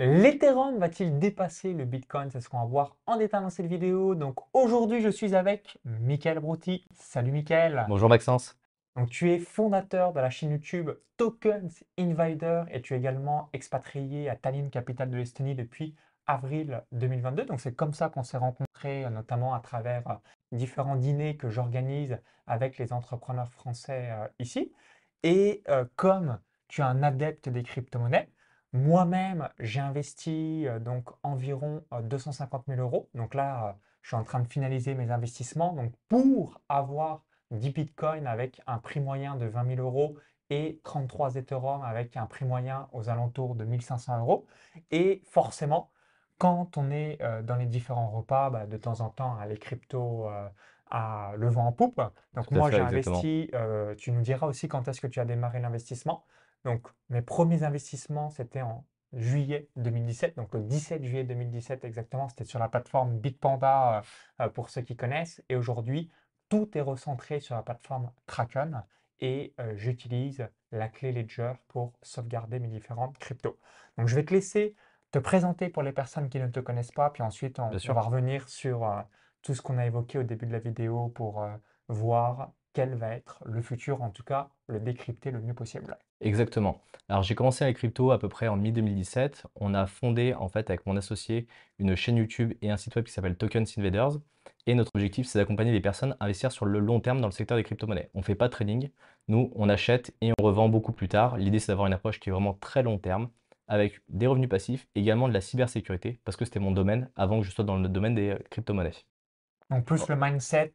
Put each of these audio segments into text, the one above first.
L'Ethereum va-t-il dépasser le Bitcoin? C'est ce qu'on va voir en détail dans cette vidéo. Donc aujourd'hui, je suis avec Michael Brouti. Salut Michael. Bonjour Maxence. Donc tu es fondateur de la chaîne YouTube Tokens Invader et tu es également expatrié à Tallinn, capitale de l'Estonie, depuis avril 2022. Donc c'est comme ça qu'on s'est rencontrés, euh, notamment à travers euh, différents dîners que j'organise avec les entrepreneurs français euh, ici. Et comme tu es un adepte des crypto-monnaies, moi-même, j'ai investi donc environ 250 000 euros. Donc là, je suis en train de finaliser mes investissements. Donc pour avoir 10 bitcoins avec un prix moyen de 20 000 euros et 33 Ethereum avec un prix moyen aux alentours de 1500 euros. Et forcément, quand on est dans les différents repas, bah, de temps en temps, les cryptos à le vent en poupe. Donc moi, j'ai investi, tu nous diras aussi quand est-ce que tu as démarré l'investissement. Donc, mes premiers investissements, c'était en juillet 2017, donc le 17 juillet 2017 exactement, c'était sur la plateforme Bitpanda euh, euh, pour ceux qui connaissent. Et aujourd'hui, tout est recentré sur la plateforme Kraken et euh, j'utilise la clé Ledger pour sauvegarder mes différentes cryptos. Donc, je vais te laisser te présenter pour les personnes qui ne te connaissent pas, puis ensuite, on, on va revenir sur tout ce qu'on a évoqué au début de la vidéo pour voir quel va être le futur, en tout cas le décrypter le mieux possible. Exactement. Alors j'ai commencé avec crypto à peu près en mi-2017. On a fondé en fait avec mon associé une chaîne YouTube et un site web qui s'appelle Tokens Invaders. Et notre objectif c'est d'accompagner les personnes à investir sur le long terme dans le secteur des crypto-monnaies. On ne fait pas de trading, nous on achète et on revend beaucoup plus tard. L'idée c'est d'avoir une approche qui est vraiment très long terme avec des revenus passifs, également de la cybersécurité parce que c'était mon domaine avant que je sois dans le domaine des crypto-monnaies. Donc plus le mindset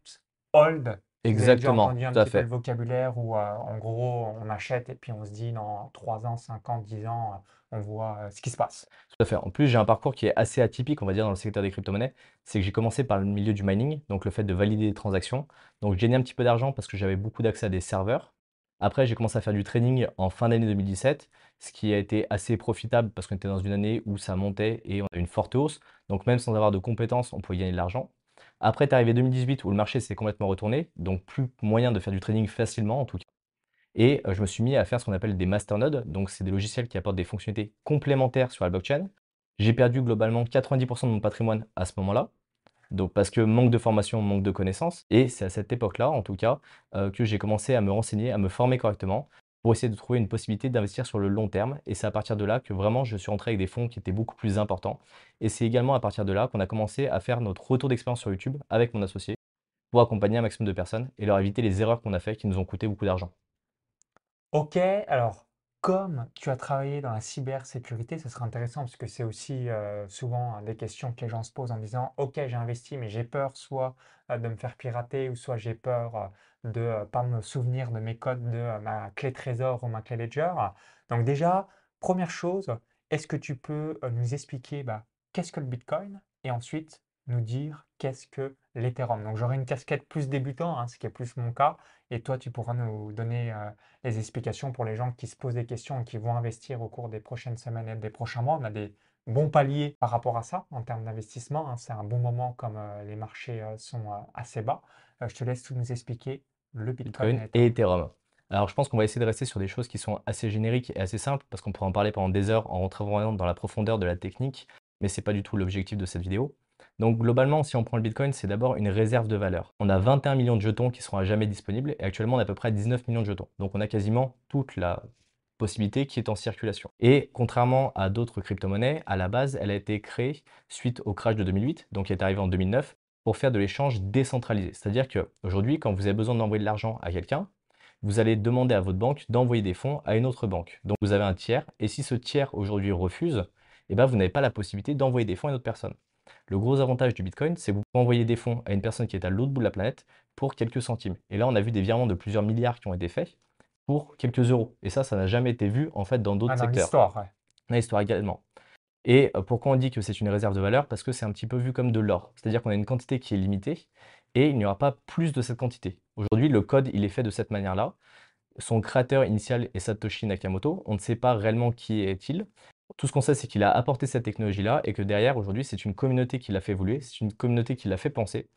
hold Exactement, entendu un tout à petit peu le vocabulaire où, euh, en gros, on achète et puis on se dit dans 3 ans, 5 ans, 10 ans, on voit euh, ce qui se passe. Tout à fait. En plus, j'ai un parcours qui est assez atypique, on va dire, dans le secteur des crypto-monnaies. C'est que j'ai commencé par le milieu du mining, donc le fait de valider des transactions. Donc, j'ai gagné un petit peu d'argent parce que j'avais beaucoup d'accès à des serveurs. Après, j'ai commencé à faire du trading en fin d'année 2017, ce qui a été assez profitable parce qu'on était dans une année où ça montait et on a eu une forte hausse. Donc, même sans avoir de compétences, on pouvait gagner de l'argent. Après est arrivé 2018 où le marché s'est complètement retourné, donc plus moyen de faire du trading facilement en tout cas. Et euh, je me suis mis à faire ce qu'on appelle des masternodes, donc c'est des logiciels qui apportent des fonctionnalités complémentaires sur la blockchain. J'ai perdu globalement 90% de mon patrimoine à ce moment-là, donc parce que manque de formation, manque de connaissances. Et c'est à cette époque-là, en tout cas, euh, que j'ai commencé à me renseigner, à me former correctement pour essayer de trouver une possibilité d'investir sur le long terme. Et c'est à partir de là que vraiment je suis rentré avec des fonds qui étaient beaucoup plus importants. Et c'est également à partir de là qu'on a commencé à faire notre retour d'expérience sur YouTube avec mon associé pour accompagner un maximum de personnes et leur éviter les erreurs qu'on a faites qui nous ont coûté beaucoup d'argent. Ok, alors comme tu as travaillé dans la cybersécurité, ce serait intéressant parce que c'est aussi euh, souvent des questions que les gens se posent en disant, OK, j'ai investi, mais j'ai peur soit euh, de me faire pirater ou soit j'ai peur euh, de ne pas me souvenir de mes codes de ma clé trésor ou ma clé Ledger. Donc déjà, première chose, est-ce que tu peux nous expliquer bah, qu'est-ce que le Bitcoin et ensuite nous dire qu'est-ce que l'Ethereum. Donc j'aurai une casquette plus débutant, hein, ce qui est plus mon cas, et toi tu pourras nous donner euh, les explications pour les gens qui se posent des questions et qui vont investir au cours des prochaines semaines et des prochains mois. On a des bons paliers par rapport à ça en termes d'investissement. Hein. C'est un bon moment comme euh, les marchés euh, sont assez bas. je te laisse tout nous expliquer le Bitcoin, et Ethereum. Alors je pense qu'on va essayer de rester sur des choses qui sont assez génériques et assez simples parce qu'on pourrait en parler pendant des heures en rentrant vraiment dans la profondeur de la technique, mais ce n'est pas du tout l'objectif de cette vidéo. Donc globalement, si on prend le Bitcoin, c'est d'abord une réserve de valeur. On a 21 millions de jetons qui seront à jamais disponibles et actuellement on a à peu près 19 millions de jetons. Donc on a quasiment toute la possibilité qui est en circulation. Et contrairement à d'autres crypto-monnaies, à la base, elle a été créée suite au crash de 2008, donc qui est arrivé en 2009, pour faire de l'échange décentralisé. C'est-à-dire qu'aujourd'hui, quand vous avez besoin d'envoyer de l'argent à quelqu'un, vous allez demander à votre banque d'envoyer des fonds à une autre banque. Donc vous avez un tiers, et si ce tiers aujourd'hui refuse, eh ben, vous n'avez pas la possibilité d'envoyer des fonds à une autre personne. Le gros avantage du Bitcoin, c'est que vous pouvez envoyer des fonds à une personne qui est à l'autre bout de la planète pour quelques centimes. Et là, on a vu des virements de plusieurs milliards qui ont été faits pour quelques euros. Et ça, ça n'a jamais été vu en fait dans d'autres secteurs. Dans l'histoire, ouais. Dans l'histoire également. Et euh, pourquoi on dit que c'est une réserve de valeur? Parce que c'est un petit peu vu comme de l'or. C'est-à-dire qu'on a une quantité qui est limitée et il n'y aura pas plus de cette quantité. Aujourd'hui, le code, il est fait de cette manière-là. Son créateur initial est Satoshi Nakamoto. On ne sait pas réellement qui est-il. Tout ce qu'on sait, c'est qu'il a apporté cette technologie-là et que derrière, aujourd'hui, c'est une communauté qui l'a fait évoluer, c'est une communauté qui l'a fait penser.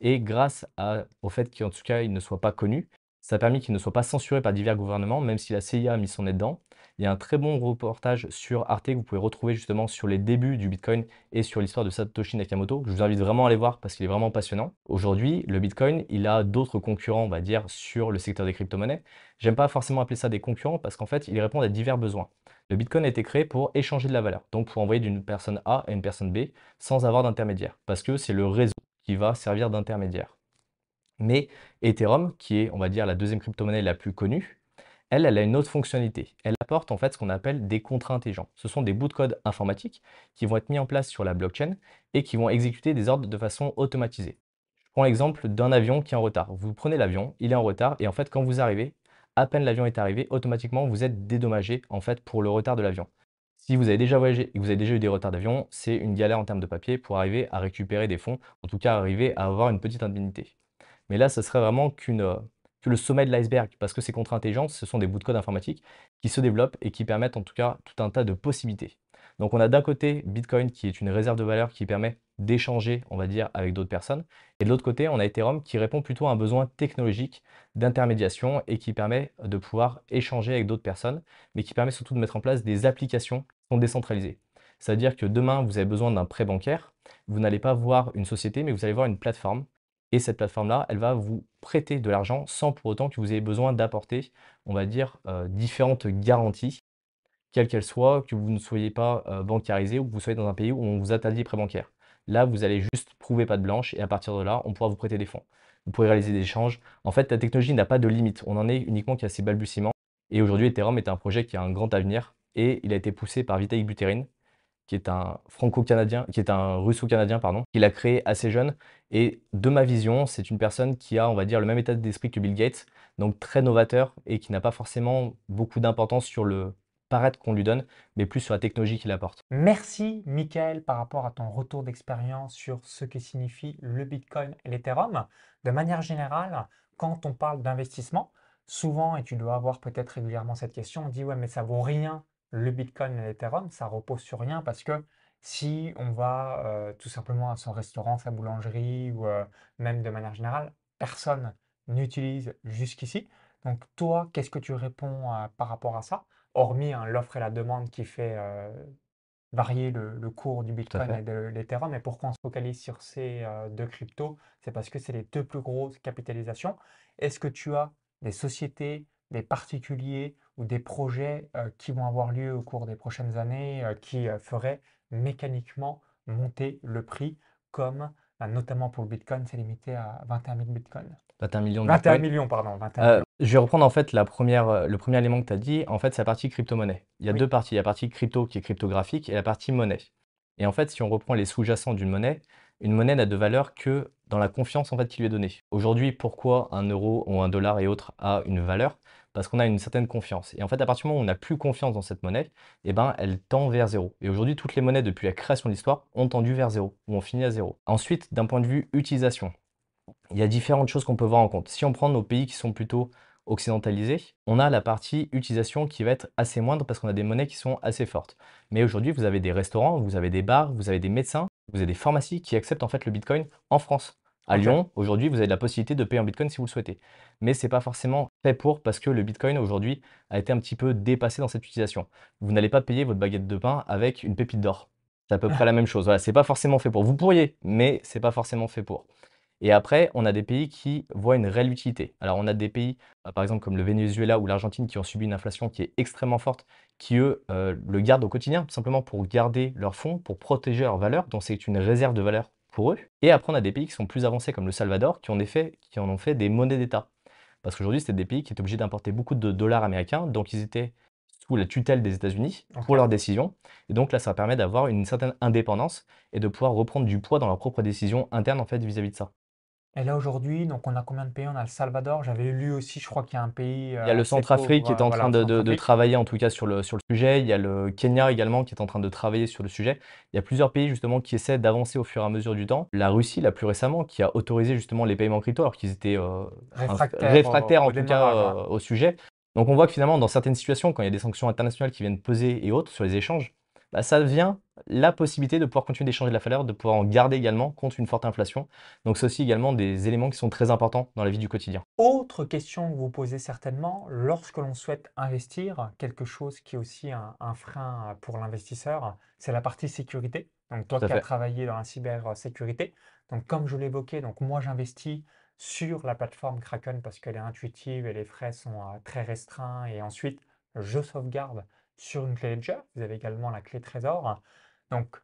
Et grâce au fait qu'en tout cas, il ne soit pas connu, Ça a permis qu'il ne soit pas censuré par divers gouvernements, même si la CIA a mis son nez dedans. Il y a un très bon reportage sur Arte que vous pouvez retrouver justement sur les débuts du Bitcoin et sur l'histoire de Satoshi Nakamoto. Je vous invite vraiment à aller voir parce qu'il est vraiment passionnant. Aujourd'hui, le Bitcoin, il a d'autres concurrents, on va dire, sur le secteur des crypto-monnaies. J'aime pas forcément appeler ça des concurrents parce qu'en fait, ils répondent à divers besoins. Le Bitcoin a été créé pour échanger de la valeur, donc pour envoyer d'une personne A à une personne B sans avoir d'intermédiaire, parce que c'est le réseau qui va servir d'intermédiaire. Mais Ethereum, qui est, on va dire, la deuxième crypto-monnaie la plus connue, elle, elle a une autre fonctionnalité. Elle apporte en fait ce qu'on appelle des contrats intelligents. Ce sont des bouts de code informatiques qui vont être mis en place sur la blockchain et qui vont exécuter des ordres de façon automatisée. Je prends l'exemple d'un avion qui est en retard. Vous prenez l'avion, il est en retard et en fait quand vous arrivez, à peine l'avion est arrivé, automatiquement vous êtes dédommagé en fait pour le retard de l'avion. Si vous avez déjà voyagé et que vous avez déjà eu des retards d'avion, c'est une galère en termes de papier pour arriver à récupérer des fonds, en tout cas arriver à avoir une petite indemnité. Mais là, ce serait vraiment euh, que le sommet de l'iceberg, parce que ces contrats intelligents, ce sont des bouts de code informatiques qui se développent et qui permettent en tout cas tout un tas de possibilités. Donc on a d'un côté Bitcoin qui est une réserve de valeur qui permet d'échanger, on va dire, avec d'autres personnes. Et de l'autre côté, on a Ethereum qui répond plutôt à un besoin technologique d'intermédiation et qui permet de pouvoir échanger avec d'autres personnes, mais qui permet surtout de mettre en place des applications qui sont décentralisées. C'est-à-dire que demain, vous avez besoin d'un prêt bancaire, vous n'allez pas voir une société, mais vous allez voir une plateforme et cette plateforme-là, elle va vous prêter de l'argent sans pour autant que vous ayez besoin d'apporter, on va dire, euh, différentes garanties, quelles qu'elles soient, que vous ne soyez pas euh, bancarisé ou que vous soyez dans un pays où on vous interdit les prêts bancaires. Là, vous allez juste prouver pas de blanche et à partir de là, on pourra vous prêter des fonds. Vous pourrez réaliser des échanges. En fait, la technologie n'a pas de limite. On en est uniquement qu'à ses balbutiements. Et aujourd'hui, Ethereum est un projet qui a un grand avenir et il a été poussé par Vitalik Buterin, qui est un franco-canadien, qui est un russo-canadien, pardon, qu'il a créé assez jeune. Et de ma vision, c'est une personne qui a, on va dire, le même état d'esprit que Bill Gates, donc très novateur et qui n'a pas forcément beaucoup d'importance sur le paraître qu'on lui donne, mais plus sur la technologie qu'il apporte. Merci, Michael, par rapport à ton retour d'expérience sur ce que signifie le Bitcoin et l'Ethereum. De manière générale, quand on parle d'investissement, souvent, et tu dois avoir peut-être régulièrement cette question, on dit ouais, mais ça vaut rien le Bitcoin et l'Ethereum, ça repose sur rien parce que si on va euh, tout simplement à son restaurant, sa boulangerie ou euh, même de manière générale, personne n'utilise jusqu'ici. Donc toi, qu'est-ce que tu réponds euh, par rapport à ça? Hormis hein, l'offre et la demande qui fait varier le, cours du Bitcoin et de l'Ethereum. Et pourquoi on se focalise sur ces deux cryptos? C'est parce que c'est les deux plus grosses capitalisations. Est-ce que tu as des sociétés, des particuliers ou des projets qui vont avoir lieu au cours des prochaines années qui feraient mécaniquement monter le prix, comme notamment pour le Bitcoin, c'est limité à 21 000 Bitcoins. 21 millions de 21 millions, pardon. Je vais reprendre en fait la première, le premier élément que tu as dit. En fait, c'est la partie crypto-monnaie. Il y a deux parties. Il y a la partie crypto qui est cryptographique et la partie monnaie. Et en fait, si on reprend les sous-jacents d'une monnaie, une monnaie n'a de valeur que dans la confiance en fait qui lui est donnée. Aujourd'hui, pourquoi un euro ou un dollar et autres a une valeur? Parce qu'on a une certaine confiance. Et en fait, à partir du moment où on n'a plus confiance dans cette monnaie, eh ben, elle tend vers zéro. Et aujourd'hui, toutes les monnaies, depuis la création de l'histoire, ont tendu vers zéro, ou ont fini à zéro. Ensuite, d'un point de vue utilisation, il y a différentes choses qu'on peut voir en compte. Si on prend nos pays qui sont plutôt occidentalisés, on a la partie utilisation qui va être assez moindre parce qu'on a des monnaies qui sont assez fortes. Mais aujourd'hui, vous avez des restaurants, vous avez des bars, vous avez des médecins, vous avez des pharmacies qui acceptent en fait le Bitcoin en France. À Lyon, aujourd'hui, vous avez la possibilité de payer en Bitcoin si vous le souhaitez. Mais ce n'est pas forcément fait pour parce que le Bitcoin aujourd'hui a été un petit peu dépassé dans cette utilisation. Vous n'allez pas payer votre baguette de pain avec une pépite d'or. C'est à peu près la même chose. Voilà, c'est pas forcément fait pour. Vous pourriez, mais c'est pas forcément fait pour. Et après, on a des pays qui voient une réelle utilité. Alors, on a des pays, euh, par exemple, comme le Venezuela ou l'Argentine, qui ont subi une inflation qui est extrêmement forte, qui, eux, euh, le gardent au quotidien, tout simplement pour garder leurs fonds, pour protéger leurs valeurs. Donc, c'est une réserve de valeur pour eux. Et après, on a des pays qui sont plus avancés, comme le Salvador, qui en, qui en ont fait des monnaies d'État. Parce qu'aujourd'hui, c'était des pays qui étaient obligés d'importer beaucoup de dollars américains, donc ils étaient sous la tutelle des États-Unis pour leurs décisions. Et donc là, ça permet d'avoir une certaine indépendance et de pouvoir reprendre du poids dans leurs propres décisions internes en fait vis-à-vis de ça. Et là aujourd'hui, donc on a combien de pays? On a le Salvador. J'avais lu aussi, je crois qu'il y a un pays Il y a le Centrafrique qui est en train de, travailler en tout cas sur le, sur le sujet. Il y a le Kenya également qui est en train de travailler sur le sujet. Il y a plusieurs pays justement qui essaient d'avancer au fur et à mesure du temps. La Russie, la plus récemment, qui a autorisé justement les paiements crypto alors qu'ils étaient euh, réfractaires, en tout cas euh, au sujet. Donc on voit que finalement dans certaines situations, quand il y a des sanctions internationales qui viennent peser et autres sur les échanges, bah, ça vient la possibilité de pouvoir continuer d'échanger de la valeur, de pouvoir en garder également contre une forte inflation. Donc c'est aussi également des éléments qui sont très importants dans la vie du quotidien. Autre question que vous posez certainement, lorsque l'on souhaite investir, quelque chose qui est aussi un, un frein pour l'investisseur, c'est la partie sécurité. Donc toi qui as travaillé dans la cybersécurité, donc comme je l'évoquais, donc moi j'investis sur la plateforme Kraken parce qu'elle est intuitive et les frais sont euh, très restreints et ensuite je sauvegarde sur une clé Ledger. Vous avez également la clé Trésor. Donc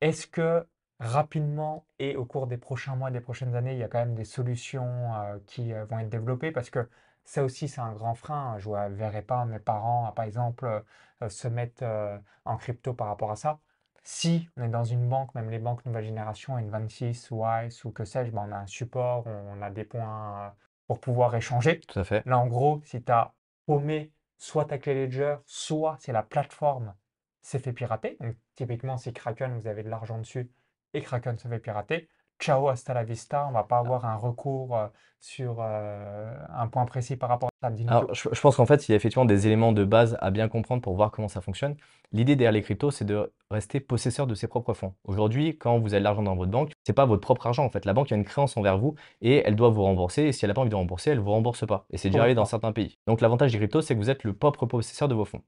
est-ce que rapidement et au cours des prochains mois, des prochaines années, il y a quand même des solutions euh, qui euh, vont être développées? Parce que ça aussi, c'est un grand frein. Je ne verrai pas mes parents, par exemple, euh, se mettre en crypto par rapport à ça. Si on est dans une banque, même les banques nouvelle génération, N26, Wise ou que sais-je, ben, on a un support, on a des points pour pouvoir échanger. Tout à fait. Là, en gros, si tu as paumé soit ta clé Ledger, soit si la plateforme s'est fait pirater, donc typiquement si Kraken, vous avez de l'argent dessus et Kraken se fait pirater, ciao, hasta la vista, on va pas avoir un recours euh, sur euh, un point précis par rapport à ça. Alors, je, je pense qu'en fait, il y a effectivement des éléments de base à bien comprendre pour voir comment ça fonctionne. L'idée derrière les cryptos, c'est de rester possesseur de ses propres fonds. Aujourd'hui, quand vous avez de l'argent dans votre banque, c'est pas votre propre argent en fait. La banque a une créance envers vous et elle doit vous rembourser. Et si elle n'a pas envie de rembourser, elle vous rembourse pas. Et c'est déjà arrivé dans certains pays. Donc l'avantage des cryptos, c'est que vous êtes le propre possesseur de vos fonds.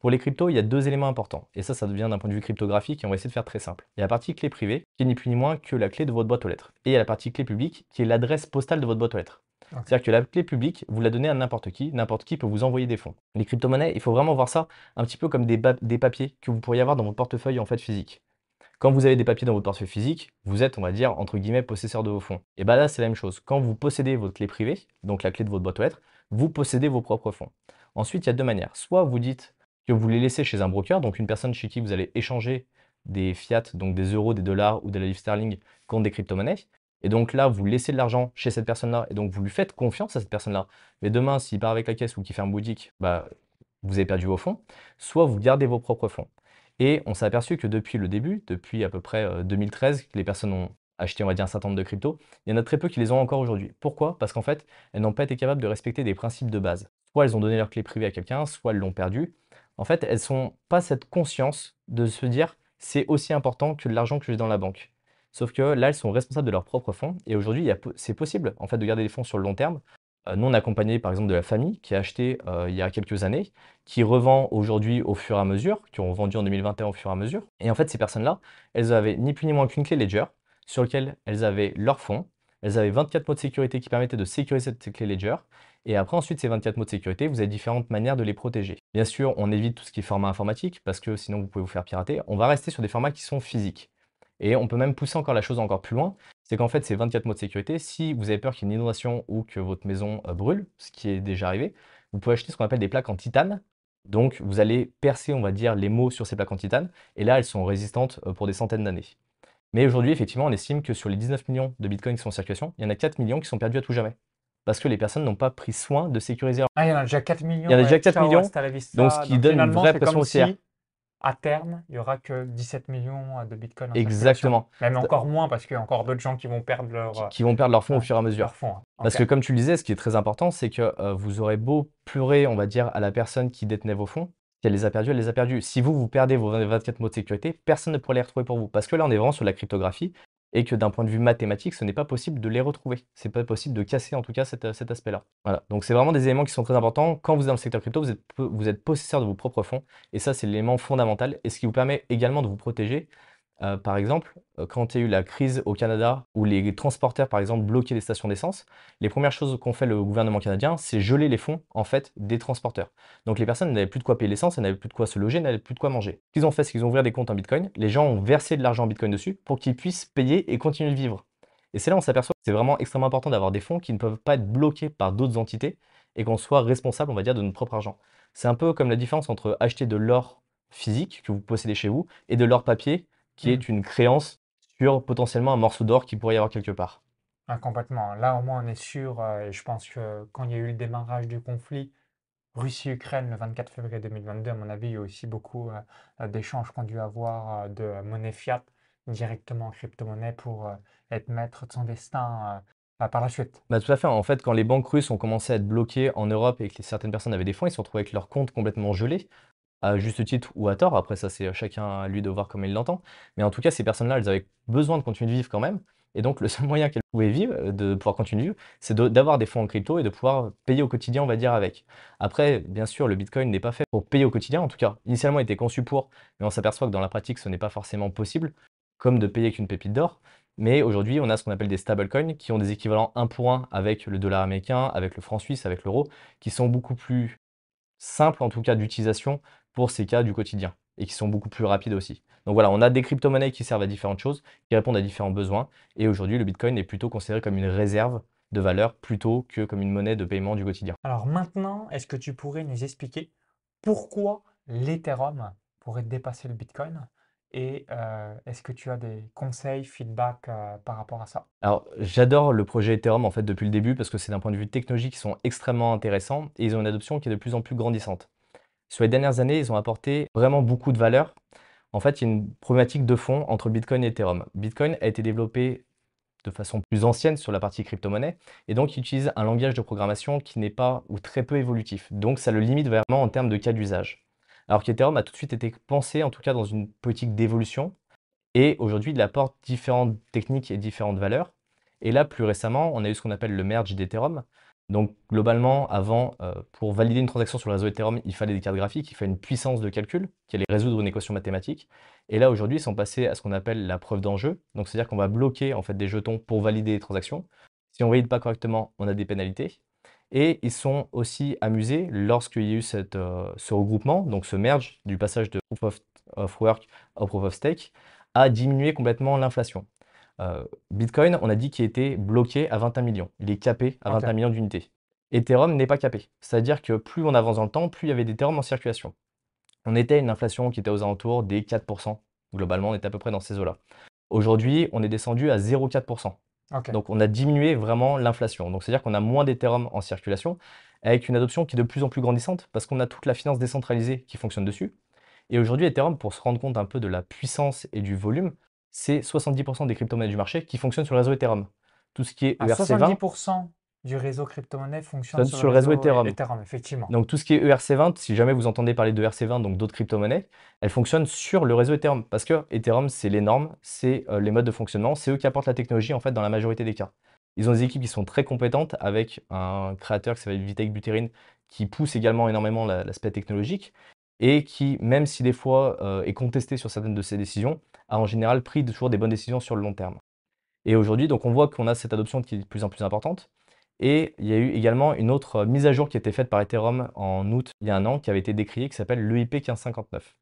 Pour les cryptos, il y a deux éléments importants. Et ça, ça devient d'un point de vue cryptographique et on va essayer de faire très simple. Il y a la partie clé privée, qui est ni plus ni moins que la clé de votre boîte aux lettres. Et il y a la partie clé publique, qui est l'adresse postale de votre boîte aux lettres. C'est-à-dire que la clé publique, vous la donnez à n'importe qui, n'importe qui peut vous envoyer des fonds. Les crypto-monnaies, il faut vraiment voir ça un petit peu comme des, papiers que vous pourriez avoir dans votre portefeuille en fait physique. Quand vous avez des papiers dans votre portefeuille physique, vous êtes, on va dire, entre guillemets, possesseur de vos fonds. Et bien là, c'est la même chose. Quand vous possédez votre clé privée, donc la clé de votre boîte aux lettres, vous possédez vos propres fonds. Ensuite, il y a deux manières. Soit vous dites que vous les laissez chez un broker, donc une personne chez qui vous allez échanger des fiat, donc des euros, des dollars ou de la livre sterling contre des crypto-monnaies. Et donc là, vous laissez de l'argent chez cette personne-là et donc vous lui faites confiance à cette personne-là. Mais demain, s'il part avec la caisse ou qu'il ferme boutique, bah, vous avez perdu vos fonds. Soit vous gardez vos propres fonds. Et on s'est aperçu que depuis le début, depuis à peu près euh, 2013, que les personnes ont acheté, on va dire, un certain nombre de cryptos, il y en a très peu qui les ont encore aujourd'hui. Pourquoi? Parce qu'en fait, elles n'ont pas été capables de respecter des principes de base. Soit elles ont donné leur clé privée à quelqu'un, soit elles l'ont perdue. En fait, elles n'ont pas cette conscience de se dire c'est aussi important que l'argent que j'ai dans la banque. Sauf que là, elles sont responsables de leurs propres fonds. Et aujourd'hui, c'est possible en fait de garder les fonds sur le long terme. Euh, nous, on a accompagné par exemple de la famille qui a acheté euh, il y a quelques années, qui revend aujourd'hui au fur et à mesure, qui ont vendu en 2021 au fur et à mesure. Et en fait, ces personnes-là, elles avaient ni plus ni moins qu'une clé Ledger sur laquelle elles avaient leurs fonds. Elles avaient 24 mots de sécurité qui permettaient de sécuriser cette clé Ledger. Et après, ensuite, ces 24 mots de sécurité, vous avez différentes manières de les protéger. Bien sûr, on évite tout ce qui est format informatique parce que sinon vous pouvez vous faire pirater. On va rester sur des formats qui sont physiques. Et on peut même pousser encore la chose encore plus loin. C'est qu'en fait, ces 24 mots de sécurité, si vous avez peur qu'il y ait une inondation ou que votre maison euh, brûle, ce qui est déjà arrivé, vous pouvez acheter ce qu'on appelle des plaques en titane. Donc, vous allez percer, on va dire, les mots sur ces plaques en titane. Et là, elles sont résistantes euh, pour des centaines d'années. Mais aujourd'hui, effectivement, on estime que sur les 19 millions de bitcoins qui sont en circulation, il y en a 4 millions qui sont perdus à tout jamais. Parce que les personnes n'ont pas pris soin de sécuriser leur... Ah, il y en a déjà 4 millions. Il y en a déjà 4 ciao, millions, vista. donc ce qui Donc, donne une vraie pression haussière. si, à terme, il y aura que 17 millions de Bitcoin en. Exactement. Même encore moins parce qu'il y a encore d'autres gens qui vont perdre leur, Qui, qui vont perdre leurs fonds au fur et à mesure. leur fonds. hein. Parce que comme tu le disais, ce qui est très important, c'est que euh, vous aurez beau pleurer, on va dire, à la personne qui détenait vos fonds, si elle les a perdus, elle les a perdus. Si vous, vous perdez vos 24 mots de sécurité, personne ne pourra les retrouver pour vous. Parce que là, on est vraiment sur la cryptographie et que d'un point de vue mathématique, ce n'est pas possible de les retrouver. C'est pas possible de casser en tout cas cet, cet aspect-là. Voilà. Donc c'est vraiment des éléments qui sont très importants. Quand vous êtes dans le secteur crypto, vous êtes, vous êtes possesseur de vos propres fonds et ça, c'est l'élément fondamental et ce qui vous permet également de vous protéger euh, par exemple, euh, quand il y a eu la crise au Canada, où les transporteurs, par exemple, bloquaient les stations d'essence, les premières choses qu'ont fait le gouvernement canadien, c'est geler les fonds, en fait, des transporteurs. Donc les personnes n'avaient plus de quoi payer l'essence, elles n'avaient plus de quoi se loger, n'avaient plus de quoi manger. Ce qu'ils ont fait, c'est qu'ils ont ouvert des comptes en Bitcoin, les gens ont versé de l'argent en Bitcoin dessus pour qu'ils puissent payer et continuer de vivre. Et c'est là où on s'aperçoit que c'est vraiment extrêmement important d'avoir des fonds qui ne peuvent pas être bloqués par d'autres entités et qu'on soit responsable, on va dire, de notre propre argent. C'est un peu comme la différence entre acheter de l'or physique que vous possédez chez vous et de l'or papier qui Mm. est une créance sur potentiellement un morceau d'or qui pourrait y avoir quelque part. Ah, complètement. Là, au moins, on est sûr, euh, et je pense que quand il y a eu le démarrage du conflit Russie-Ukraine le 24 février 2022, à mon avis, il y a aussi beaucoup euh, d'échanges qu'on a dû avoir euh, de monnaie fiat directement en crypto-monnaie pour euh, être maître de son destin par la suite. Bah, tout à fait. En fait, quand les banques russes ont commencé à être bloquées en Europe et que certaines personnes avaient des fonds, ils se sont retrouvés avec leurs comptes complètement gelés. À juste titre ou à tort. Après ça, c'est chacun à lui de voir comme il l'entend. Mais en tout cas, ces personnes-là, elles avaient besoin de continuer de vivre quand même. Et donc, le seul moyen qu'elles pouvaient vivre, euh, de pouvoir continuer de vivre, c'est d'avoir des fonds en crypto et de pouvoir payer au quotidien, on va dire, avec. Après, bien sûr, le Bitcoin n'est pas fait pour payer au quotidien. En tout cas, initialement, il était conçu pour, mais on s'aperçoit que dans la pratique, ce n'est pas forcément possible, comme de payer qu'une pépite d'or. Mais aujourd'hui, on a ce qu'on appelle des stablecoins qui ont des équivalents 1 pour 1 avec le dollar américain, avec le franc suisse, avec l'euro, qui sont beaucoup plus simples, en tout cas, d'utilisation pour ces cas du quotidien et qui sont beaucoup plus rapides aussi. Donc voilà, on a des crypto-monnaies qui servent à différentes choses, qui répondent à différents besoins. Et aujourd'hui, le Bitcoin est plutôt considéré comme une réserve de valeur plutôt que comme une monnaie de paiement du quotidien. Alors maintenant, est-ce que tu pourrais nous expliquer pourquoi l'Ethereum pourrait dépasser le Bitcoin et euh, est-ce que tu as des conseils, feedback euh, par rapport à ça? Alors, j'adore le projet Ethereum en fait depuis le début parce que c'est d'un point de vue technologique, ils sont extrêmement intéressants et ils ont une adoption qui est de plus en plus grandissante. Sur les dernières années, ils ont apporté vraiment beaucoup de valeur. En fait, il y a une problématique de fond entre Bitcoin et Ethereum. Bitcoin a été développé de façon plus ancienne sur la partie crypto-monnaie et donc il utilise un langage de programmation qui n'est pas ou très peu évolutif. Donc ça le limite vraiment en termes de cas d'usage. Alors qu'Ethereum a tout de suite été pensé, en tout cas dans une politique d'évolution, et aujourd'hui il apporte différentes techniques et différentes valeurs. Et là, plus récemment, on a eu ce qu'on appelle le merge d'Ethereum. Donc globalement, avant, euh, pour valider une transaction sur le réseau Ethereum, il fallait des cartes graphiques, il fallait une puissance de calcul qui allait résoudre une équation mathématique. Et là, aujourd'hui, ils sont passés à ce qu'on appelle la preuve d'enjeu. Donc c'est-à-dire qu'on va bloquer en fait des jetons pour valider les transactions. Si on ne valide pas correctement, on a des pénalités. Et ils sont aussi amusés lorsqu'il y a eu euh, ce regroupement, donc ce merge du passage de Proof of, Work au Proof of Stake, à diminuer complètement l'inflation. Euh, Bitcoin, on a dit qu'il était bloqué à 21 millions. Il est capé à 21 millions d'unités. Ethereum n'est pas capé. C'est-à-dire que plus on avance dans le temps, plus il y avait d'Ethereum en circulation. On était à une inflation qui était aux alentours des 4%. Globalement, on était à peu près dans ces eaux-là. Aujourd'hui, on est descendu à 0,4%. Donc on a diminué vraiment l'inflation. Donc c'est-à-dire qu'on a moins d'Ethereum en circulation, avec une adoption qui est de plus en plus grandissante, parce qu'on a toute la finance décentralisée qui fonctionne dessus. Et aujourd'hui, Ethereum, pour se rendre compte un peu de la puissance et du volume, c'est 70% des crypto-monnaies du marché qui fonctionnent sur le réseau Ethereum. Tout ce qui est ERC20, 70% du réseau crypto-monnaie fonctionne sur, le réseau Ethereum. effectivement. Donc tout ce qui est ERC20, si jamais vous entendez parler de ERC20, donc d'autres crypto-monnaies, elles fonctionnent sur le réseau Ethereum. Parce que Ethereum, c'est les normes, c'est euh, les modes de fonctionnement, c'est eux qui apportent la technologie en fait dans la majorité des cas. Ils ont des équipes qui sont très compétentes avec un créateur qui s'appelle Vitek Buterin qui pousse également énormément l'aspect technologique et qui, même si des fois euh, est contesté sur certaines de ses décisions, a en général pris toujours des bonnes décisions sur le long terme. Et aujourd'hui, donc on voit qu'on a cette adoption qui est de plus en plus importante. Et il y a eu également une autre mise à jour qui a été faite par Ethereum en août il y a un an, qui avait été décriée, qui s'appelle l'EIP 1559.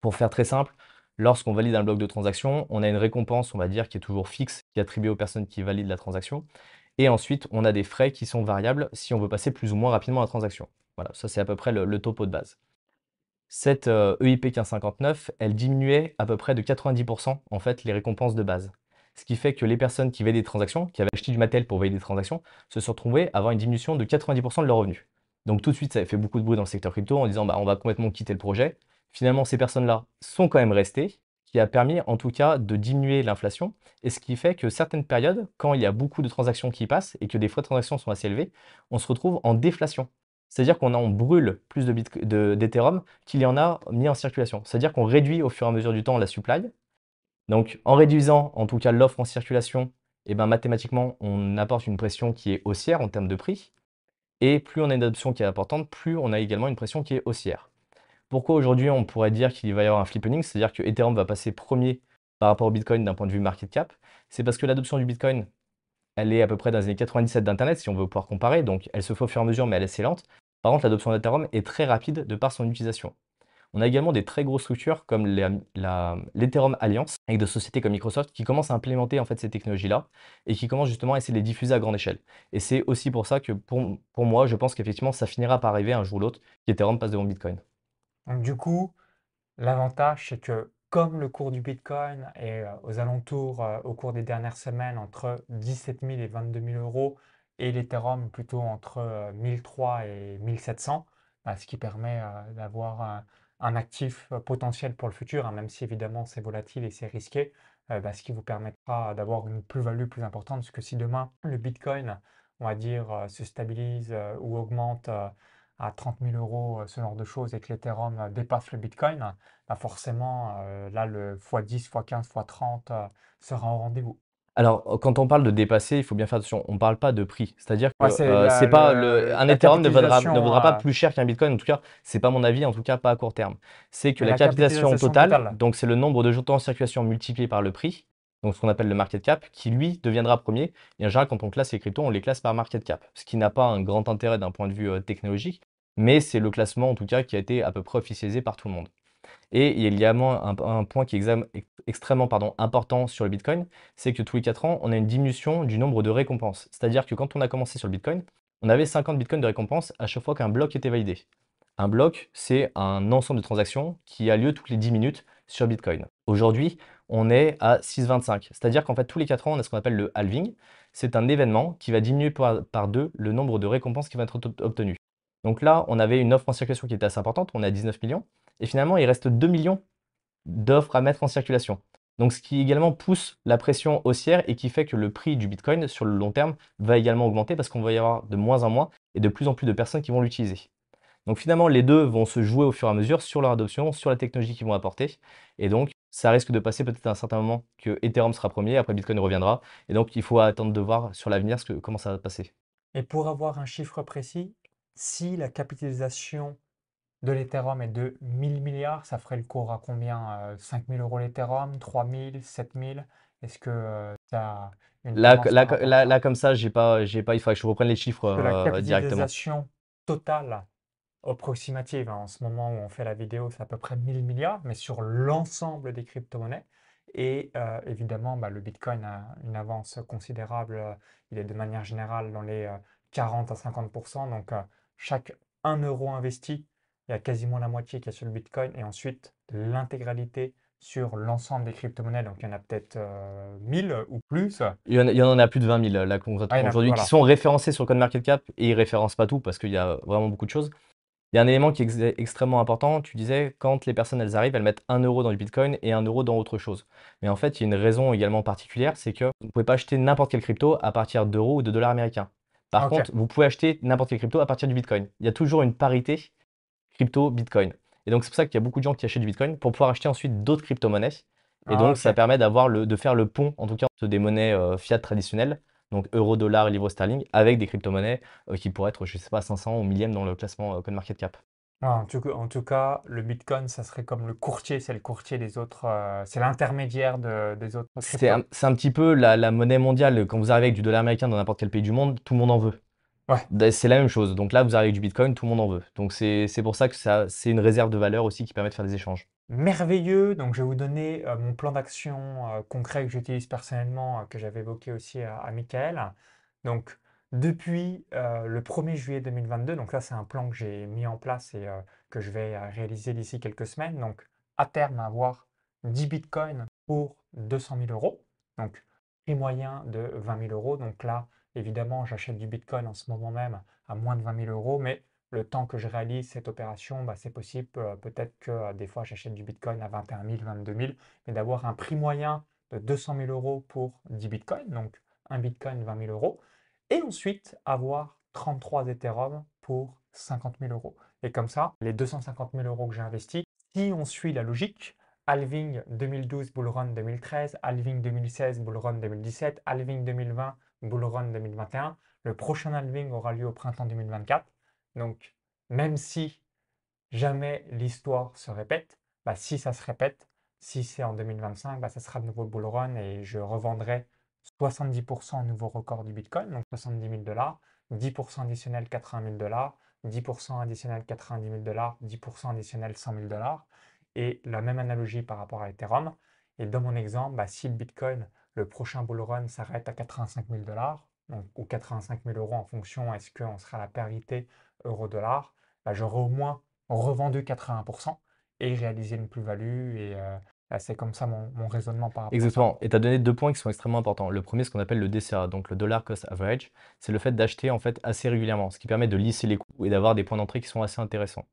Pour faire très simple, lorsqu'on valide un bloc de transaction, on a une récompense, on va dire, qui est toujours fixe, qui est attribuée aux personnes qui valident la transaction. Et ensuite, on a des frais qui sont variables si on veut passer plus ou moins rapidement la transaction. Voilà, ça c'est à peu près le, topo de base. Cette EIP euh, 1559, elle diminuait à peu près de 90% en fait les récompenses de base. Ce qui fait que les personnes qui validaient des transactions, qui avaient acheté du matériel pour valider des transactions, se sont retrouvées à avoir une diminution de 90% de leurs revenus. Donc tout de suite, ça a fait beaucoup de bruit dans le secteur crypto en disant bah, on va complètement quitter le projet. Finalement, ces personnes-là sont quand même restées, qui a permis en tout cas de diminuer l'inflation, et ce qui fait que certaines périodes, quand il y a beaucoup de transactions qui passent et que des frais de transaction sont assez élevés, on se retrouve en déflation. C'est-à-dire qu'on on brûle plus d'Ethereum qu'il y en a mis en circulation. C'est-à-dire qu'on réduit au fur et à mesure du temps la supply, donc en réduisant en tout cas l'offre en circulation, eh ben, mathématiquement on apporte une pression qui est haussière en termes de prix. Et plus on a une adoption qui est importante, plus on a également une pression qui est haussière. Pourquoi aujourd'hui on pourrait dire qu'il va y avoir un flippening, c'est-à-dire que Ethereum va passer premier par rapport au Bitcoin d'un point de vue market cap C'est parce que l'adoption du Bitcoin, elle est à peu près dans les années 97 d'Internet, si on veut pouvoir comparer, donc elle se fait au fur et à mesure, mais elle est assez lente. Par contre, l'adoption d'Ethereum est très rapide de par son utilisation. On a également des très grosses structures comme l'Ethereum Alliance, avec des sociétés comme Microsoft qui commencent à implémenter en fait ces technologies-là et qui commencent justement à essayer de les diffuser à grande échelle. Et c'est aussi pour ça que pour, moi, je pense qu'effectivement, ça finira par arriver un jour ou l'autre qu'Ethereum passe devant Bitcoin. Donc du coup, l'avantage, c'est que comme le cours du Bitcoin est euh, aux alentours, euh, au cours des dernières semaines, entre 17 000 et 22 000 euros, et l'Ethereum plutôt entre 1003 euh, et 1700, bah, ce qui permet d'avoir un, actif euh, potentiel pour le futur, hein, même si évidemment c'est volatile et c'est risqué, euh, bah, ce qui vous permettra d'avoir une plus-value plus importante, parce que si demain le Bitcoin, on va dire, euh, se stabilise ou augmente à à 30 000 euros, ce genre de choses, et que l'Ethereum dépasse le Bitcoin, bah forcément, là, le x10, x15, x30 sera au rendez-vous. Alors, quand on parle de dépasser, il faut bien faire attention. On ne parle pas de prix. C'est-à-dire que Ouais, c'est euh, la, c'est pas le- le, un Ethereum ne vaudra, ne capitalisation, vaudra pas euh, plus cher qu'un Bitcoin. En tout cas, c'est pas mon avis, en tout cas pas à court terme. C'est que la la capitalisation capitalisation totale, totale. donc c'est le nombre de jetons en circulation multiplié par le prix, donc ce qu'on appelle le market cap, qui lui deviendra premier. Et en général, quand on classe les cryptos, on les classe par market cap, ce qui n'a pas un grand intérêt d'un point de vue euh, technologique, mais c'est le classement en tout cas qui a été à peu près officialisé par tout le monde. Et il y a un, un point qui est extrêmement important sur le Bitcoin, c'est que tous les 4 ans, on a une diminution du nombre de récompenses. C'est-à-dire que quand on a commencé sur le Bitcoin, on avait 50 Bitcoins de récompenses à chaque fois qu'un bloc était validé. Un bloc, c'est un ensemble de transactions qui a lieu toutes les 10 minutes sur Bitcoin. Aujourd'hui, on est à 6,25. C'est-à-dire qu'en fait, tous les 4 ans, on a ce qu'on appelle le halving. C'est un événement qui va diminuer par, par deux le nombre de récompenses qui vont être ob- obtenues. Donc là, on avait une offre en circulation qui était assez importante, on est à 19 millions, et finalement, il reste 2 millions d'offres à mettre en circulation. Donc, ce qui également pousse la pression haussière et qui fait que le prix du Bitcoin sur le long terme va également augmenter parce qu'on va y avoir de moins en moins et de plus en plus de personnes qui vont l'utiliser. Donc finalement, les deux vont se jouer au fur et à mesure sur leur adoption, sur la technologie qu'ils vont apporter. Et donc, ça risque de passer peut-être à un certain moment que Ethereum sera premier, après Bitcoin reviendra. Et donc, il faut attendre de voir sur l'avenir comment ça va passer. Et pour avoir un chiffre précis, si la capitalisation de l'Ethereum est de 1000 milliards, ça ferait le cours à combien? 5 000 euros l'Ethereum, 3 000, 7 000? Est-ce que tu as une Là, là, là, ça? là, comme ça, j'ai pas, j'ai pas, il faudrait que je reprenne les chiffres la euh, directement. capitalisation totale approximative, hein, en ce moment où on fait la vidéo, c'est à peu près 1000 milliards, mais sur l'ensemble des crypto-monnaies. Et euh, évidemment, bah, le Bitcoin a une avance considérable. euh, Il est de manière générale dans les euh, 40 à 50%. Donc, euh, chaque 1 euro investi, il y a quasiment la moitié qui est sur le Bitcoin. Et ensuite, l'intégralité sur l'ensemble des crypto-monnaies. Donc, il y en a peut-être euh, 1000 ou plus. Il y en a, il y en a plus de 20 000 là concrètement Ah, aujourd'hui qui sont référencés sur CoinMarketCap et ils référencent pas tout parce qu'il y a vraiment beaucoup de choses. Il y a un élément qui est ex- extrêmement important. Tu disais, quand les personnes elles arrivent, elles mettent 1 euro dans du Bitcoin et 1 euro dans autre chose. Mais en fait, il y a une raison également particulière, c'est que vous ne pouvez pas acheter n'importe quelle crypto à partir d'euros ou de dollars américains. Par Ok. contre, vous pouvez acheter n'importe quelle crypto à partir du Bitcoin. Il y a toujours une parité crypto-Bitcoin. Et donc, c'est pour ça qu'il y a beaucoup de gens qui achètent du Bitcoin pour pouvoir acheter ensuite d'autres crypto-monnaies. Et Ah, donc, ça permet d'avoir le, de faire le pont, en tout cas, entre des monnaies euh, fiat traditionnelles, donc euro, dollar et livre sterling, avec des crypto-monnaies euh, qui pourraient être, je sais pas, 500 ou millième dans le classement euh, CoinMarketCap. Ouais, en tout, en tout cas, le Bitcoin, ça serait comme le courtier, c'est le courtier des autres, euh, c'est l'intermédiaire de- des autres C'est un, c'est un petit peu la, la monnaie mondiale. Quand vous arrivez avec du dollar américain dans n'importe quel pays du monde, tout le monde en veut. Ouais. Ben, C'est la même chose. Donc là, vous arrivez avec du Bitcoin, tout le monde en veut. Donc c'est c'est pour ça que ça, c'est une réserve de valeur aussi qui permet de faire des échanges. Merveilleux, donc je vais vous donner euh, mon plan d'action euh, concret que j'utilise personnellement, euh, que j'avais évoqué aussi à, à Michael. Donc depuis le 1er juillet 2022, donc ça c'est un plan que j'ai mis en place et que je vais réaliser d'ici quelques semaines. Donc à terme avoir 10 bitcoins pour 200 000 euros, donc prix moyen de 20 000 euros. Donc là, évidemment, j'achète du bitcoin en ce moment même à moins de 20 000 euros, mais le temps que je réalise cette opération, bah, c'est possible. euh, peut-être que euh, des fois, j'achète du Bitcoin à 21 000, 22 000, mais d'avoir un prix moyen de 200 000 euros pour 10 Bitcoins, donc un Bitcoin 20 000 euros, et ensuite avoir 33 Ethereum pour 50 000 euros. Et comme ça, les 250 000 euros que j'ai investis, si on suit la logique, halving 2012, bull run 2013, halving 2016, bull run 2017, halving 2020, bull run 2021, le prochain halving aura lieu au printemps 2024. Donc, même si jamais l'histoire se répète, bah, si ça se répète, si c'est en 2025, bah, ça sera de nouveau bull run et je revendrai 70% au nouveau record du Bitcoin, donc 70 000 dollars, 10% additionnel 80 000 dollars, 10% additionnel 90 000 dollars, 10% additionnel 100 000 dollars. Et la même analogie par rapport à Ethereum. Et dans mon exemple, bah, si le Bitcoin, le prochain bull run s'arrête à 85 000 dollars, ou 85 000 euros en fonction, est-ce qu'on sera à la parité euro-dollar, bah, j'aurai au moins revendu 80% et réalisé une plus-value. Et euh, bah, c'est comme ça mon, raisonnement par rapport à ça. Exactement. Et tu as donné deux points qui sont extrêmement importants. Le premier, ce qu'on appelle le DCA, donc le dollar cost average, c'est le fait d'acheter en fait assez régulièrement, ce qui permet de lisser les coûts et d'avoir des points d'entrée qui sont assez intéressants.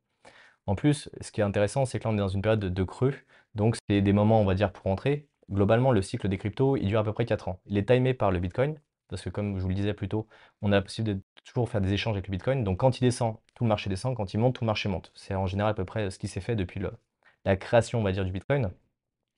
En plus, ce qui est intéressant, c'est que là, on est dans une période de, de creux, donc c'est des moments, on va dire, pour entrer. Globalement, le cycle des cryptos, il dure à peu près 4 ans. Il est timé par le Bitcoin, parce que comme je vous le disais plus tôt, on a la possibilité de toujours faire des échanges avec le Bitcoin. Donc quand il descend, tout le marché descend. Quand il monte, tout le marché monte. C'est en général à peu près ce qui s'est fait depuis la création, on va dire, du Bitcoin.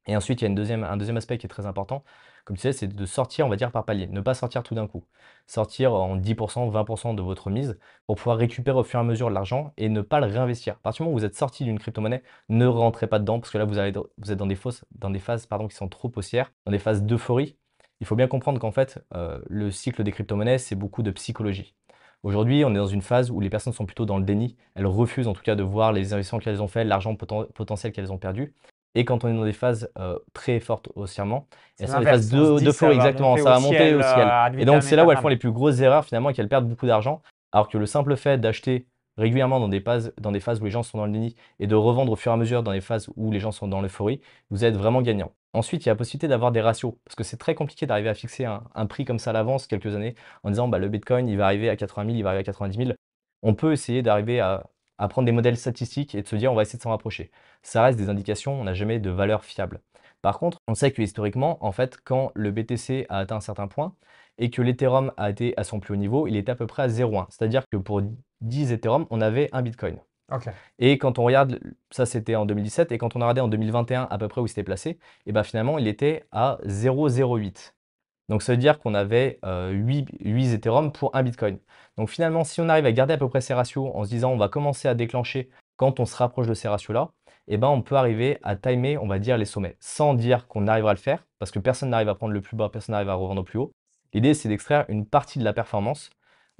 Et ensuite, il y a un deuxième aspect qui est très important, comme tu sais, c'est de sortir, on va dire, par palier. Ne pas sortir tout d'un coup. Sortir en 10%, 20% de votre mise pour pouvoir récupérer au fur et à mesure l'argent et ne pas le réinvestir. À partir du moment où vous êtes sorti d'une crypto-monnaie, ne rentrez pas dedans parce que là, vous, êtes dans des, dans des phases pardon, qui sont trop haussières, dans des phases d'euphorie. Il faut bien comprendre qu'en fait, euh, le cycle des crypto-monnaies, c'est beaucoup de psychologie. Aujourd'hui, on est dans une phase où les personnes sont plutôt dans le déni. Elles refusent en tout cas de voir les investissements qu'elles ont fait, l'argent potentiel qu'elles ont perdu. Et quand on est dans des phases euh, très fortes haussièrement, elles sont des phases d'euphorie, exactement, ça va monter au ciel. Euh, et donc c'est là où elles font les plus grosses erreurs finalement et qu'elles perdent beaucoup d'argent. Alors que le simple fait d'acheter régulièrement dans des, phases, dans des phases où les gens sont dans le déni et de revendre au fur et à mesure dans des phases où les gens sont dans l'euphorie, vous êtes vraiment gagnant. Ensuite, il y a la possibilité d'avoir des ratios, parce que c'est très compliqué d'arriver à fixer un, prix comme ça à l'avance quelques années en disant bah, le Bitcoin il va arriver à 80 000, il va arriver à 90 000. On peut essayer d'arriver à à prendre des modèles statistiques et de se dire on va essayer de s'en rapprocher. Ça reste des indications, on n'a jamais de valeur fiable. Par contre, on sait que historiquement, en fait, quand le BTC a atteint un certain point et que l'Ethereum a été à son plus haut niveau, il était à peu près à 0,1. C'est-à-dire que pour 10 Ethereum, on avait un Bitcoin. Et quand on regarde, ça c'était en 2017, et quand on a regardé en 2021 à peu près où il s'était placé, et ben finalement il était à 0,08. Donc ça veut dire qu'on avait 8, euh, 8 Ethereum pour un Bitcoin. Donc finalement, si on arrive à garder à peu près ces ratios en se disant on va commencer à déclencher quand on se rapproche de ces ratios-là, eh ben, on peut arriver à timer, on va dire, les sommets, sans dire qu'on arrivera à le faire, parce que personne n'arrive à prendre le plus bas, personne n'arrive à revendre au plus haut. L'idée, c'est d'extraire une partie de la performance.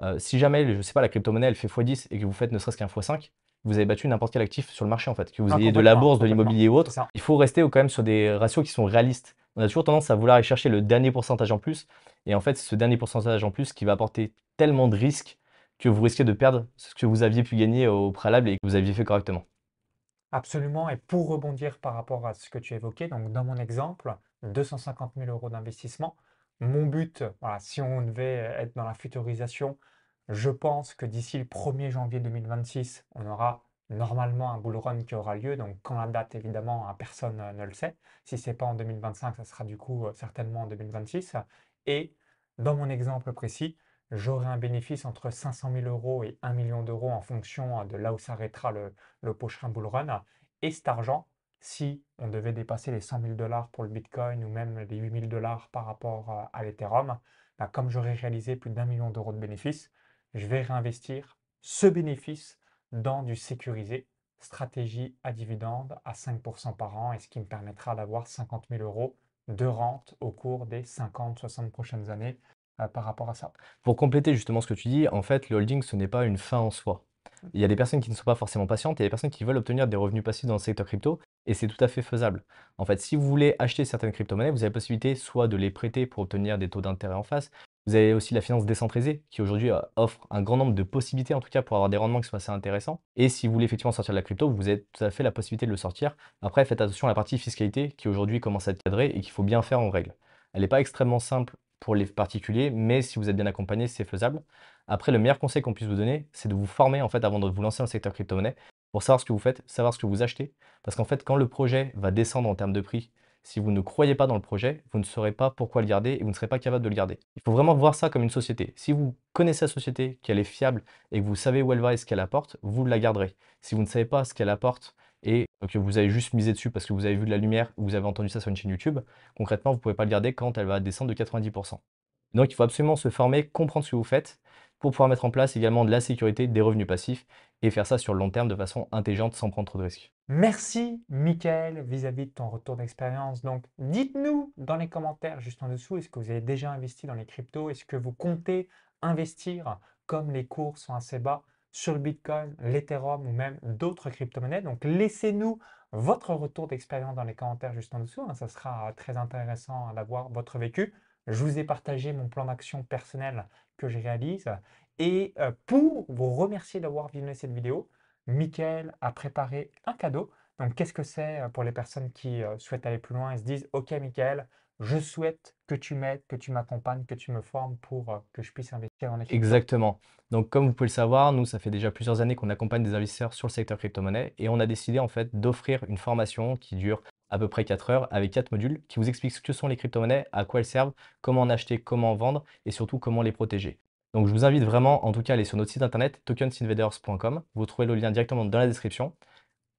Euh, si jamais, je ne sais pas, la crypto-monnaie, elle fait x10 et que vous faites ne serait-ce qu'un x5, vous avez battu n'importe quel actif sur le marché, en fait. Que vous ah, ayez de la bourse, de l'immobilier ou autre, il faut rester quand même sur des ratios qui sont réalistes on a toujours tendance à vouloir aller chercher le dernier pourcentage en plus. Et en fait, c'est ce dernier pourcentage en plus qui va apporter tellement de risques que vous risquez de perdre ce que vous aviez pu gagner au préalable et que vous aviez fait correctement. Absolument. Et pour rebondir par rapport à ce que tu évoquais, donc dans mon exemple, 250 000 euros d'investissement, mon but, voilà, si on devait être dans la futurisation, je pense que d'ici le 1er janvier 2026, on aura normalement un bull run qui aura lieu. Donc, quand la date, évidemment, personne euh, ne le sait. Si ce n'est pas en 2025, ça sera du coup euh, certainement en 2026. Et dans mon exemple précis, j'aurai un bénéfice entre 500 000 euros et 1 million d'euros en fonction euh, de là où s'arrêtera le, le prochain bull run. Et cet argent, si on devait dépasser les 100 000 dollars pour le Bitcoin ou même les 8 000 dollars par rapport à l'Ethereum, bah, comme j'aurais réalisé plus d'un million d'euros de bénéfices, je vais réinvestir ce bénéfice dans du sécurisé, stratégie à dividende à 5% par an, et ce qui me permettra d'avoir 50 000 euros de rente au cours des 50-60 prochaines années euh, par rapport à ça. Pour compléter justement ce que tu dis, en fait, le holding, ce n'est pas une fin en soi. Il y a des personnes qui ne sont pas forcément patientes, et il y a des personnes qui veulent obtenir des revenus passifs dans le secteur crypto, et c'est tout à fait faisable. En fait, si vous voulez acheter certaines crypto-monnaies, vous avez la possibilité soit de les prêter pour obtenir des taux d'intérêt en face, vous avez aussi la finance décentralisée qui aujourd'hui euh, offre un grand nombre de possibilités en tout cas pour avoir des rendements qui sont assez intéressants. Et si vous voulez effectivement sortir de la crypto, vous avez tout à fait la possibilité de le sortir. Après, faites attention à la partie fiscalité qui aujourd'hui commence à être cadrée et qu'il faut bien faire en règle. Elle n'est pas extrêmement simple pour les particuliers, mais si vous êtes bien accompagné, c'est faisable. Après, le meilleur conseil qu'on puisse vous donner, c'est de vous former en fait avant de vous lancer dans le secteur crypto-monnaie pour savoir ce que vous faites, savoir ce que vous achetez. Parce qu'en fait, quand le projet va descendre en termes de prix, si vous ne croyez pas dans le projet, vous ne saurez pas pourquoi le garder et vous ne serez pas capable de le garder. Il faut vraiment voir ça comme une société. Si vous connaissez la société, qu'elle est fiable et que vous savez où elle va et ce qu'elle apporte, vous la garderez. Si vous ne savez pas ce qu'elle apporte et que vous avez juste misé dessus parce que vous avez vu de la lumière ou vous avez entendu ça sur une chaîne YouTube, concrètement, vous ne pouvez pas le garder quand elle va descendre de 90%. Donc il faut absolument se former, comprendre ce que vous faites pour pouvoir mettre en place également de la sécurité, des revenus passifs et faire ça sur le long terme de façon intelligente sans prendre trop de risques. Merci Mickaël vis-à-vis de ton retour d'expérience. Donc dites-nous dans les commentaires juste en dessous, est-ce que vous avez déjà investi dans les cryptos? Est-ce que vous comptez investir comme les cours sont assez bas sur le Bitcoin, l'Ethereum ou même d'autres crypto-monnaies? Donc laissez-nous votre retour d'expérience dans les commentaires juste en dessous. Hein. Ça sera très intéressant d'avoir votre vécu. Je vous ai partagé mon plan d'action personnel que je réalise. Et euh, pour vous remercier d'avoir visionné cette vidéo, Mickaël a préparé un cadeau. Donc, qu'est-ce que c'est euh, pour les personnes qui euh, souhaitent aller plus loin et se disent Ok, Mickaël, je souhaite que tu m'aides, que tu m'accompagnes, que tu me formes pour que je puisse investir en équipe. Exactement. Donc, comme vous pouvez le savoir, nous, ça fait déjà plusieurs années qu'on accompagne des investisseurs sur le secteur crypto-monnaie et on a décidé en fait d'offrir une formation qui dure à peu près 4 heures avec 4 modules qui vous expliquent ce que sont les crypto-monnaies, à quoi elles servent, comment en acheter, comment en vendre et surtout comment les protéger. Donc je vous invite vraiment, en tout cas, à aller sur notre site internet tokensinvaders.com. Vous trouvez le lien directement dans la description.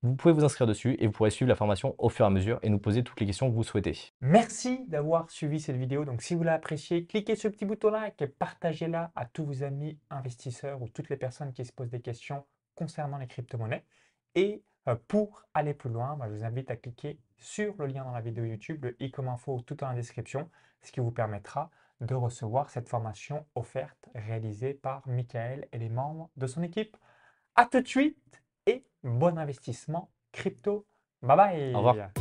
Vous pouvez vous inscrire dessus et vous pourrez suivre la formation au fur et à mesure et nous poser toutes les questions que vous souhaitez. Merci d'avoir suivi cette vidéo. Donc, si vous l'avez cliquez sur le petit bouton like et partagez-la à tous vos amis investisseurs ou toutes les personnes qui se posent des questions concernant les crypto-monnaies. Et euh, pour aller plus loin, bah, je vous invite à cliquer sur le lien dans la vidéo YouTube, le i comme info tout dans la description, ce qui vous permettra de recevoir cette formation offerte réalisée par Michael et les membres de son équipe. A tout de suite et bon investissement crypto. Bye bye.